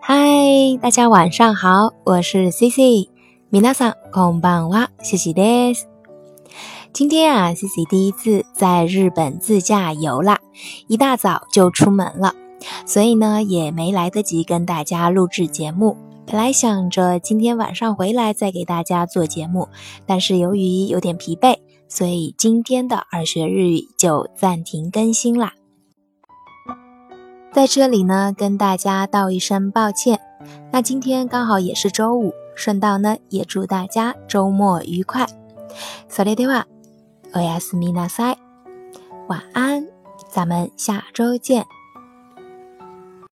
嗨，大家晚上好，我是 C C，米娜桑空棒哇，谢谢 des。今天啊，C C 第一次在日本自驾游啦，一大早就出门了，所以呢也没来得及跟大家录制节目。本来想着今天晚上回来再给大家做节目，但是由于有点疲惫，所以今天的二学日语就暂停更新啦。在这里呢，跟大家道一声抱歉。那今天刚好也是周五，顺道呢也祝大家周末愉快。それでは、おやすみなさい。晚安，咱们下周见。